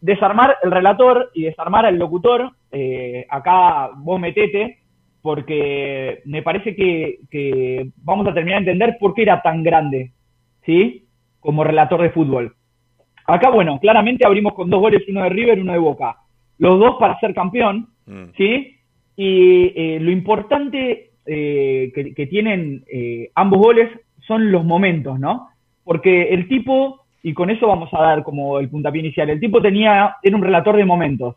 desarmar el relator y desarmar al locutor. Eh, acá vos metete, porque me parece que, vamos a terminar de entender por qué era tan grande, ¿sí? Como relator de fútbol. Acá, bueno, claramente abrimos con dos goles, uno de River y uno de Boca. Los dos para ser campeón, mm. ¿sí? Y eh, lo importante eh, que, tienen ambos goles son los momentos, ¿no? Porque el tipo, y con eso vamos a dar como el puntapié inicial, el tipo tenía, era un relator de momentos.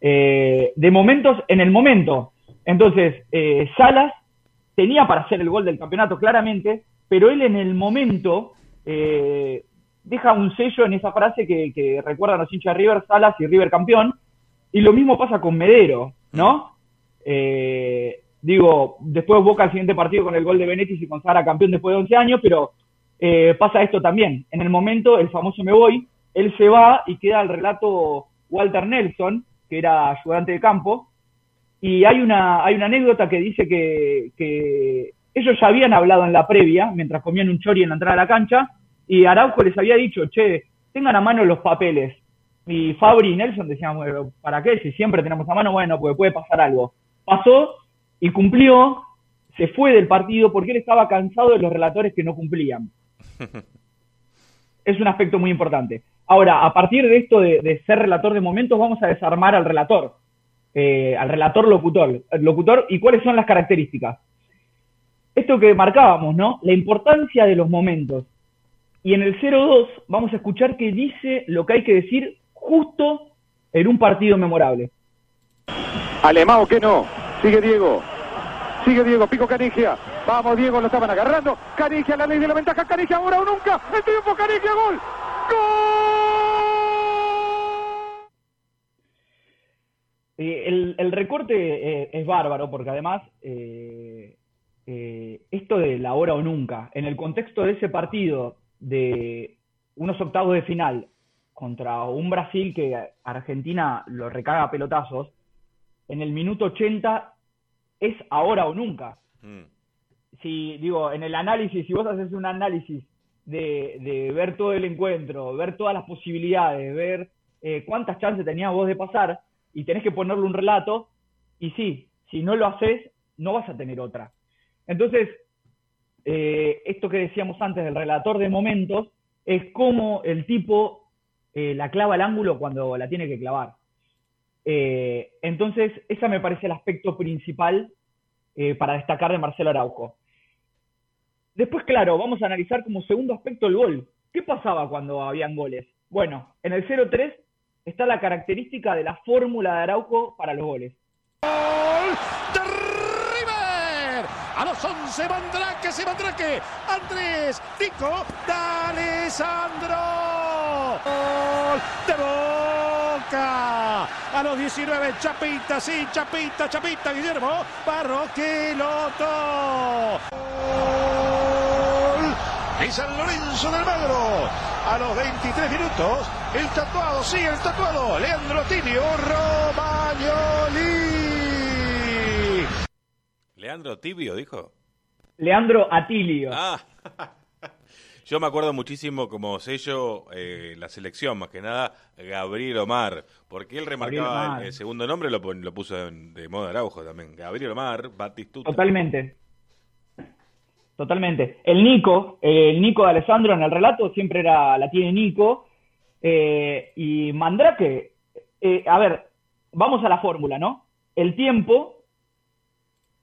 de momentos en el momento. Entonces, eh, Salas tenía para hacer el gol del campeonato claramente, pero él en el momento eh, deja un sello en esa frase que, que recuerdan los hinchas de River, Salas y River campeón, y lo mismo pasa con Medero, ¿no? Eh, digo, después Boca el siguiente partido con el gol de Benetti y Sara campeón después de 11 años, pero pasa esto también. En el momento, el famoso me voy, él se va y queda el relato Walter Nelson, que era ayudante de campo, y hay una, hay una anécdota que dice que, ellos ya habían hablado en la previa, mientras comían un chori en la entrada a la cancha, y Araujo les había dicho, che, tengan a mano los papeles. Y Fabri y Nelson decían, bueno, ¿para qué? Si siempre tenemos a mano, bueno, pues puede pasar algo. Pasó y cumplió, se fue del partido porque él estaba cansado de los relatores que no cumplían. es un aspecto muy importante. Ahora, a partir de esto de, ser relator de momentos, vamos a desarmar al relator eh, al relator locutor, locutor y cuáles son las características. Esto que marcábamos, ¿no? La importancia de los momentos. Y en el 0-2 vamos a escuchar que dice lo que hay que decir justo en un partido memorable. Alemao que no. Sigue Diego. Sigue Diego, pico Canigia. Vamos, Diego, lo estaban agarrando. Canigia, la ley de la ventaja. Canigia, ahora o nunca. El tiempo, Canigia, gol. ¡Gol! Eh, el, recorte eh, es bárbaro porque además eh, esto de la hora o nunca, en el contexto de ese partido de unos octavos de final contra un Brasil que Argentina lo recaga a pelotazos, en el minuto 80 es ahora o nunca. Mm. Si digo, en el análisis, si vos haces un análisis de, de ver todo el encuentro, ver todas las posibilidades, ver cuántas chances tenías vos de pasar, y tenés que ponerle un relato, y sí, si no lo haces, no vas a tener otra. Entonces, eh, esto que decíamos antes del relator de momentos, es como el tipo eh, la clava al ángulo cuando la tiene que clavar. Eh, entonces, ese me parece el aspecto principal para destacar de Marcelo Araujo. Después, claro, vamos a analizar como segundo aspecto el gol. ¿Qué pasaba cuando habían goles? Bueno, en el 0-3 está la característica de la fórmula de Araujo para los goles. ¡Gol! A los 11, Mandrake, se Mandrake. Andrés, Nico, D'Alessandro. ¡Gol de Boca! A los 19, Chapita, sí, Chapita, Chapita, Guillermo, Barroquiloto. ¡Gol! Y San Lorenzo del Magro a los 23 minutos. El tatuado, sí, el tatuado. Leandro Tilio Romagnoli. Leandro Tibio, dijo. Leandro Atilio. Ah. Yo me acuerdo muchísimo como sello eh, la selección, más que nada, Gabriel Omar, porque él remarcaba el, segundo nombre, lo, lo puso de, modo Araujo también. Gabriel Omar, Batistuta. Totalmente. Totalmente. El Nico, el Nico de Alessandro en el relato siempre era, la tiene Nico. Eh, y Mandrake, eh, a ver, vamos a la fórmula, ¿no? El tiempo,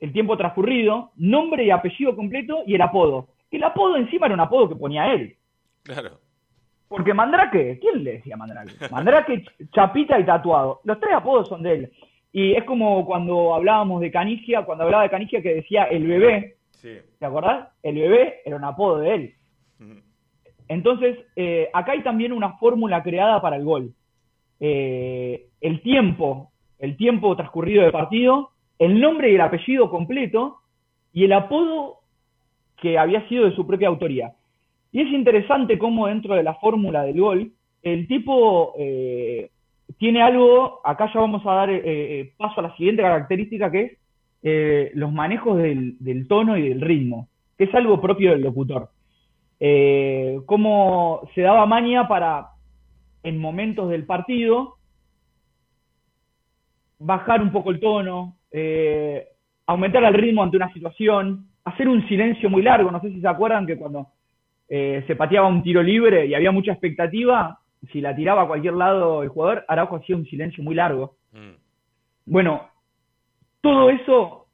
el tiempo transcurrido, nombre y apellido completo y el apodo. El apodo encima era un apodo que ponía él. Claro. Porque Mandrake, ¿quién le decía Mandrake? Mandrake, Chapita y Tatuado. Los tres apodos son de él. Y es como cuando hablábamos de Canigia, cuando hablaba de Canigia que decía el bebé, ¿Te acordás? El bebé era un apodo de él. Entonces, eh, acá hay también una fórmula creada para el gol. Eh, el tiempo, el tiempo transcurrido de partido, el nombre y el apellido completo y el apodo que había sido de su propia autoría. Y es interesante cómo dentro de la fórmula del gol, el tipo eh, tiene algo, acá ya vamos a dar paso a la siguiente característica que es eh, los manejos del, tono y del ritmo, que es algo propio del locutor. Eh, cómo se daba maña para en momentos del partido, bajar un poco el tono, eh, aumentar el ritmo ante una situación, hacer un silencio muy largo. No sé si se acuerdan que cuando eh, se pateaba un tiro libre y había mucha expectativa, si la tiraba a cualquier lado el jugador, Araujo hacía un silencio muy largo. Mm. Bueno, todo eso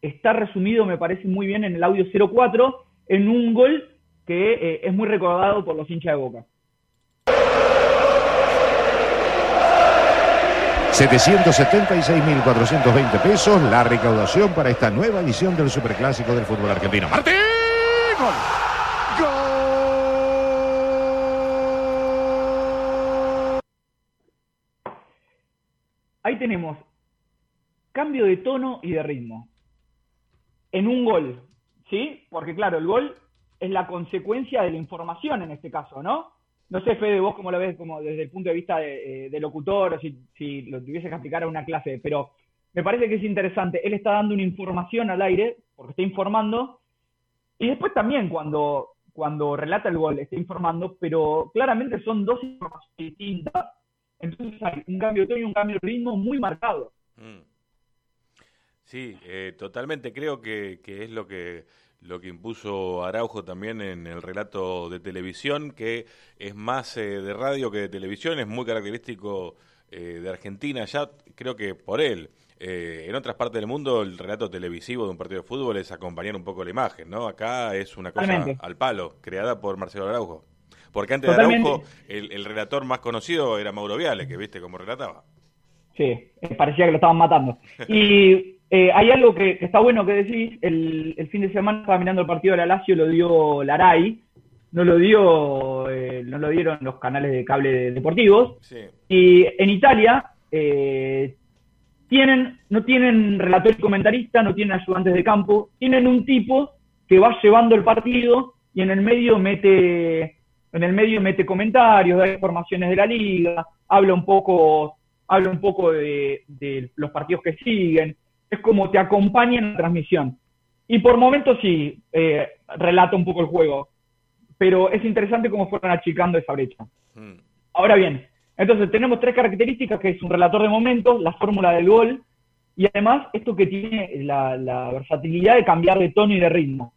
está resumido, me parece muy bien, en el audio 04, en un gol que eh, es muy recordado por los hinchas de Boca. 776.420 pesos la recaudación para esta nueva edición del Superclásico del fútbol argentino. ¡Martín! ¡Gol! Ahí tenemos cambio de tono y de ritmo. En un gol, ¿sí? Porque claro, el gol es la consecuencia de la información en este caso, ¿no? No sé, Fede, vos cómo lo ves como desde el punto de vista de, eh, locutor, si, lo tuviese que aplicar a una clase, pero me parece que es interesante. Él está dando una información al aire, porque está informando, y después también cuando, cuando relata el gol está informando, pero claramente son dos informaciones distintas. Entonces hay un cambio de tono y un cambio de ritmo muy marcado. Mm. Sí, eh, totalmente creo que, que es lo que lo que impuso Araujo también en el relato de televisión, que es más eh, de radio que de televisión, es muy característico eh, de Argentina, ya creo que por él. Eh, en otras partes del mundo el relato televisivo de un partido de fútbol es acompañar un poco la imagen, ¿no? Acá es una cosa al palo, creada por Marcelo Araujo. Porque antes de Araujo, el, el, relator más conocido era Mauro Viale, que viste cómo relataba. Sí, parecía que lo estaban matando. Y eh, hay algo que, está bueno que decís. El, fin de semana estaba mirando el partido de la Lazio, lo dio Laray, no lo dio, eh, no lo dieron los canales de cable deportivos. Y en Italia eh, tienen, no tienen relator y comentarista, no tienen ayudantes de campo, tienen un tipo que va llevando el partido y en el medio mete, en el medio mete comentarios, da informaciones de la liga, habla un poco, habla un poco de los partidos que siguen es como te acompaña en la transmisión. Y por momentos sí, eh, relata un poco el juego, pero es interesante cómo fueron achicando esa brecha. Mm. Ahora bien, entonces tenemos tres características, que es un relator de momentos, la fórmula del gol, y además esto que tiene la, versatilidad de cambiar de tono y de ritmo.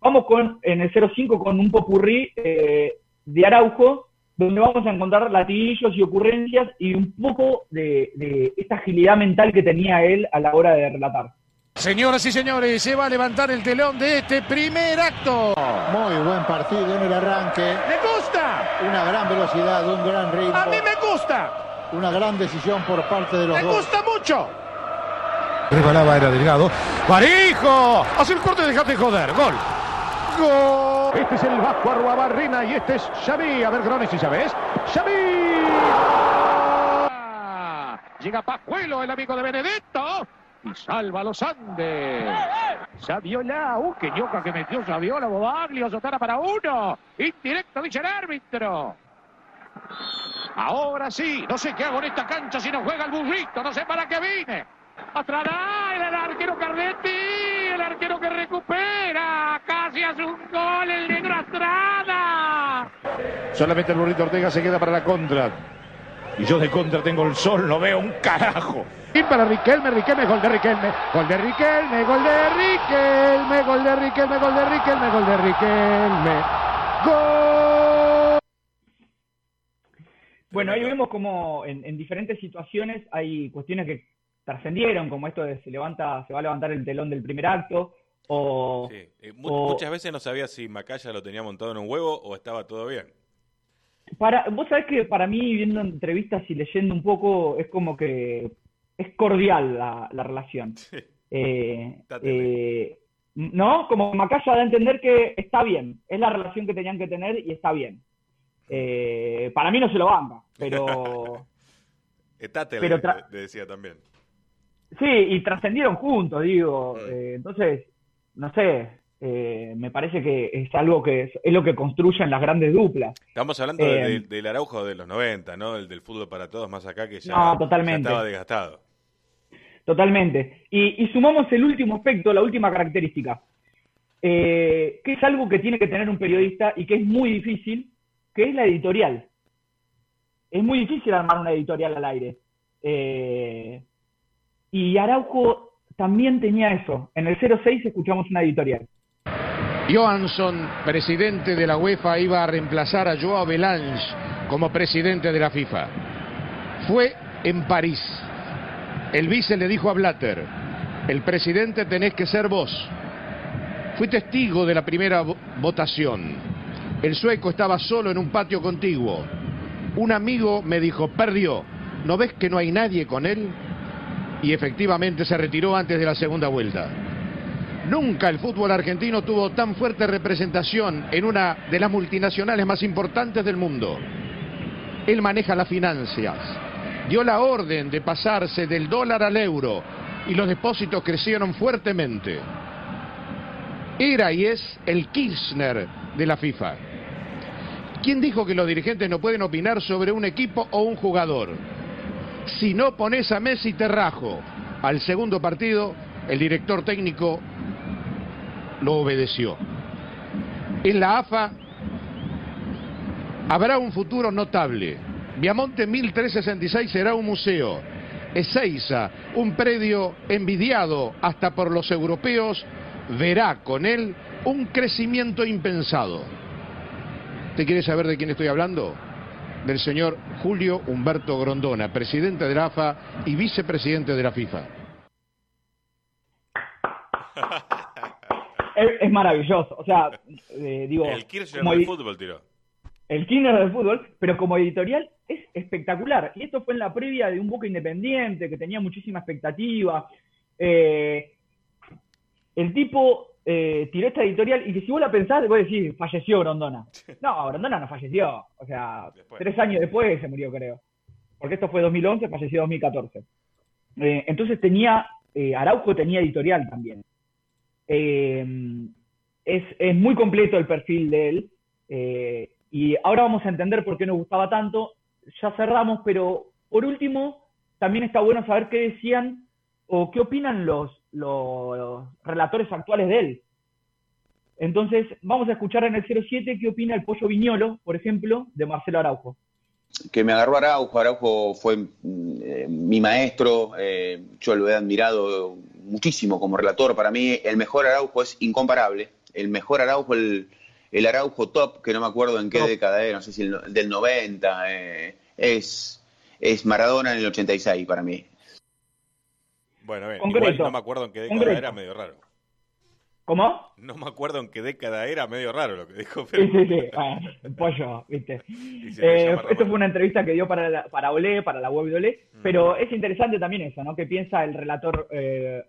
Vamos con, en el 05 con un popurrí eh, de Araujo, donde vamos a encontrar latillos y ocurrencias y un poco de, esta agilidad mental que tenía él a la hora de relatar. Señoras y señores, se va a levantar el telón de este primer acto. Muy buen partido en el arranque. ¡Me gusta! Una gran velocidad, un gran ritmo. ¡A mí me gusta! Una gran decisión por parte de los dos. ¡Me gusta mucho! Rebalaba, era delgado. ¡Marijo! Hace el corte, déjate joder. Gol. Gol. Este es el Vasco Arruabarrina y este es Xavi. A ver, Grones, si sabes. ¡Xavi! Llega Pajuelo, el amigo de Benedetto. Y salva a los Andes. Saviola. Uh, qué ñoca que metió Saviola. Bobaglio. Sotara para uno. Indirecto, dice el árbitro. Ahora sí. No sé qué hago en esta cancha si no juega el burrito. No sé para qué vine. Atrás el arquero Cardetti, el arquero que recupera, hace un gol el negro Astrada. Solamente el burrito Ortega se queda para la contra. Y yo de contra tengo el sol, no veo un carajo. Y para Riquelme, Riquelme, gol de Riquelme, gol de Riquelme, gol de Riquelme, gol de Riquelme, gol de Riquelme, gol de Riquelme. Gol. Bueno, ahí vemos como en diferentes situaciones hay cuestiones que trascendieron, como esto de se levanta, se va a levantar el telón del primer acto, o, eh, muchas veces no sabía si Macaya lo tenía montado en un huevo o estaba todo bien. Para, vos sabés que para mí, viendo entrevistas y leyendo un poco, es como que es cordial la, relación. Eh, eh, ¿No? Como Macaya da a entender que está bien, es la relación que tenían que tener y está bien. para mí no se lo banca, pero... Estate, pero le decía también. Sí, y trascendieron juntos, digo. Eh, entonces, no sé, eh, me parece que es algo que es, lo que construyen las grandes duplas. Estamos hablando eh, del Araujo de los 90, ¿no? El del fútbol para todos más acá que ya, estaba desgastado. Totalmente. Y, sumamos el último aspecto, la última característica, que es algo que tiene que tener un periodista y que es muy difícil, que es la editorial. es muy difícil armar una editorial al aire. Eh, y Araujo también tenía eso. En el 06 escuchamos una editorial. Johansson, presidente de la UEFA, iba a reemplazar a Joao Belange como presidente de la FIFA. Fue en París. El vice le dijo a Blatter, el presidente tenés que ser vos. Fui testigo de la primera votación. El sueco estaba solo en un patio contiguo. Un amigo me dijo, perdió, ¿no ves que no hay nadie con él? Y efectivamente se retiró antes de la segunda vuelta. Nunca el fútbol argentino tuvo tan fuerte representación en una de las multinacionales más importantes del mundo. Él maneja las finanzas, dio la orden de pasarse del dólar al euro y los depósitos crecieron fuertemente. Era y es el Kirchner de la FIFA. ¿Quién dijo que los dirigentes no pueden opinar sobre un equipo o un jugador? Si no pones a Messi te rajo. Al segundo partido, el director técnico lo obedeció. En la AFA habrá un futuro notable. Viamonte 1366 será un museo. Ezeiza, un predio envidiado hasta por los europeos, verá con él un crecimiento impensado. ¿Te quiere saber de quién estoy hablando? Del señor Julio Humberto Grondona, presidente de la AFA y vicepresidente de la FIFA. es, maravilloso. O sea, eh, digo. El Kirchner del fútbol tiró. El Kirchner del fútbol, pero como editorial es espectacular. Y esto fue en la previa de un buque independiente que tenía muchísima expectativa. Eh, el tipo eh, tiró esta editorial y que si vos la pensás, vos decís, falleció Grondona. No, Grondona no falleció. O sea, tres años después se murió, creo. Porque esto fue 2011, falleció 2014. entonces tenía, Araujo tenía editorial también. Eh, es, es, muy completo el perfil de él. Eh, y ahora vamos a entender por qué nos gustaba tanto. Ya cerramos, pero por último, también está bueno saber qué decían o qué opinan los, los relatores actuales de él. Entonces, vamos a escuchar en el 07 qué opina el Pollo Viñolo, por ejemplo, de Marcelo Araujo. Que me agarró Araujo, Araujo fue mm, eh, mi maestro, yo lo he admirado muchísimo como relator. Para mí, el mejor Araujo es incomparable. El mejor Araujo, el, el Araujo top, que no me acuerdo en qué década era, no sé si el, del 90, eh, es, es Maradona en el 86 para mí. Bueno, igual no me acuerdo en qué década era, medio raro. ¿Cómo? No me acuerdo en qué década era, medio raro lo que dijo. Sí, sí, sí. pollo, viste. Eh, esto fue una entrevista que dio para, la, para Olé, para la web de Olé, mm. pero es interesante también eso, ¿no? Que piensa el relator, eh,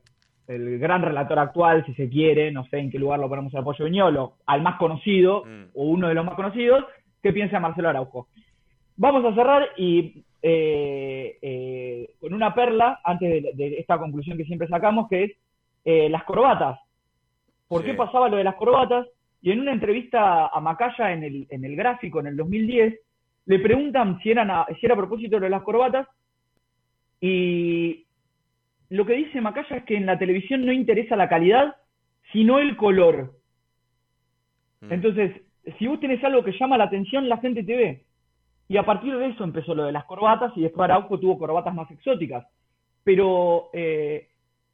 el gran relator actual, si se quiere, no sé en qué lugar lo ponemos al Pollo Viñolo, al más conocido, mm. o uno de los más conocidos, ¿qué piensa Marcelo Araujo? Vamos a cerrar y eh, con una perla, antes de, esta conclusión que siempre sacamos, que es las corbatas por qué pasaba lo de las corbatas, y en una entrevista a Macaya en el, en el gráfico en el 2010, le preguntan si, eran a, si era a propósito de las corbatas, y lo que dice Macaya es que en la televisión no interesa la calidad, sino el color. Mm. Entonces, si vos tenés algo que llama la atención, la gente te ve. Y a partir de eso empezó lo de las corbatas y después Araujo tuvo corbatas más exóticas. Pero eh,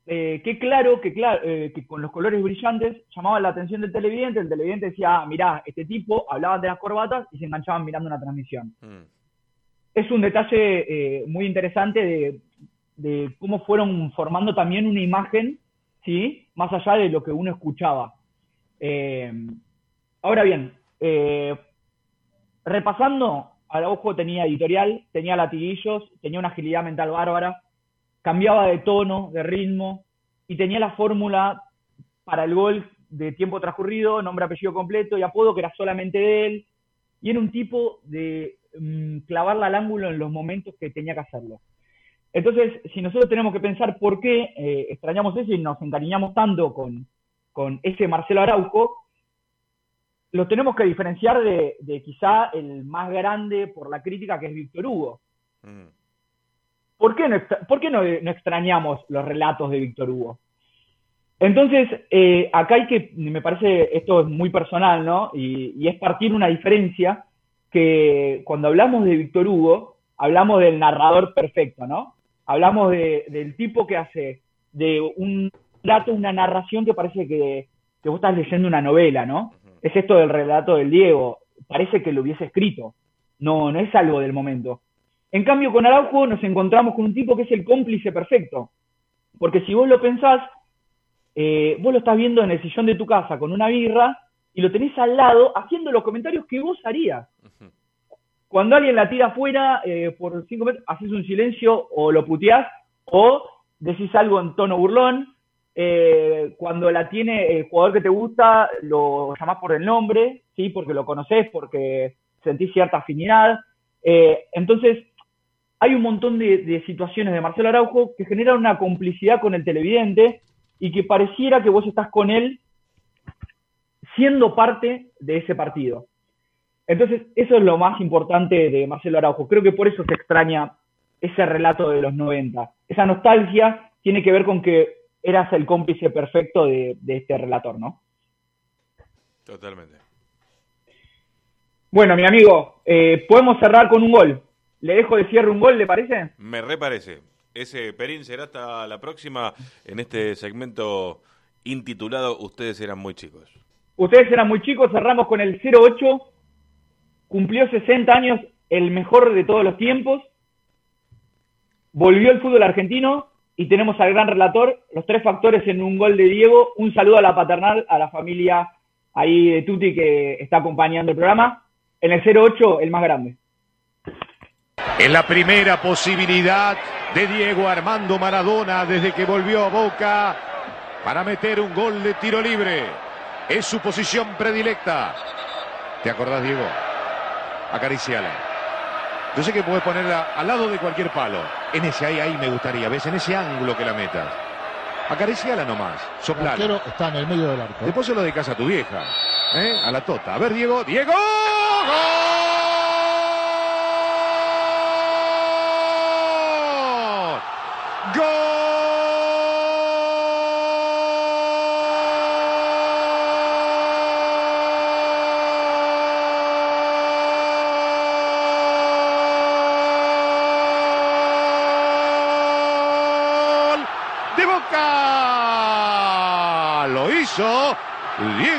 eh, qué claro que, claro eh, que con los colores brillantes llamaba la atención del televidente, el televidente decía, ah, mirá, este tipo, hablaban de las corbatas y se enganchaban mirando una transmisión. Mm. Es un detalle muy interesante de, cómo fueron formando también una imagen, ¿sí? Más allá de lo que uno escuchaba. ahora bien, repasando, ojo tenía editorial, tenía latiguillos, tenía una agilidad mental bárbara, cambiaba de tono, de ritmo, y tenía la fórmula para el gol de tiempo transcurrido, nombre, apellido completo y apodo que era solamente de él, y era un tipo de mm, clavarla al ángulo en los momentos que tenía que hacerlo. Entonces, si nosotros tenemos que pensar por qué eh, extrañamos eso y nos encariñamos tanto con, ese Marcelo Araujo, lo tenemos que diferenciar de, quizá el más grande por la crítica que es Víctor Hugo. Mm. ¿por qué no, extrañamos los relatos de Víctor Hugo? Entonces, eh, acá hay que, me parece, esto es muy personal, ¿no? Y, es partir una diferencia que cuando hablamos de Víctor Hugo, hablamos del narrador perfecto, ¿no? Hablamos de, del tipo que hace de un dato, una narración que parece que, que vos estás leyendo una novela, ¿no? Es esto del relato del Diego, parece que lo hubiese escrito, no, no es algo del momento. En cambio, con Araujo nos encontramos con un tipo que es el cómplice perfecto, porque si vos lo pensás, eh, vos lo estás viendo en el sillón de tu casa con una birra y lo tenés al lado haciendo los comentarios que vos harías. Cuando alguien la tira afuera eh, por cinco metros, haces un silencio o lo puteás o decís algo en tono burlón. Eh, cuando la tiene el jugador que te gusta, lo llamás por el nombre, ¿sí? porque lo conoces, porque sentís cierta afinidad. Eh, entonces, hay un montón de, de, situaciones de Marcelo Araujo que generan una complicidad con el televidente y que pareciera que vos estás con él siendo parte de ese partido. Entonces, eso es lo más importante de Marcelo Araujo. Creo que por eso se extraña ese relato de los 90. Esa nostalgia tiene que ver con que eras el cómplice perfecto de, de este relator, ¿no? Totalmente. Bueno, mi amigo, eh, podemos cerrar con un gol. ¿Le dejo de cierre un gol, le parece? Me reparece. Ese Perín será hasta la próxima en este segmento intitulado Ustedes eran muy chicos. Ustedes eran muy chicos, cerramos con el 08. Cumplió 60 años, el mejor de todos los tiempos. Volvió el fútbol argentino y tenemos al gran relator, los tres factores en un gol de Diego. Un saludo a la paternal, a la familia ahí de Tuti que está acompañando el programa. En el 08, el más grande. En la primera posibilidad de Diego Armando Maradona desde que volvió a Boca para meter un gol de tiro libre. Es su posición predilecta. ¿Te acordás, Diego? Acariciala. Yo sé que puedes ponerla al lado de cualquier palo. En ese ahí, ahí me gustaría. ¿Ves? En ese ángulo que la metas. Acariciala nomás. Soplala. El arquero está en el medio del arco. Después se lo dedicas a tu vieja. ¿eh? A la tota. A ver, Diego. ¡Diego! Boca.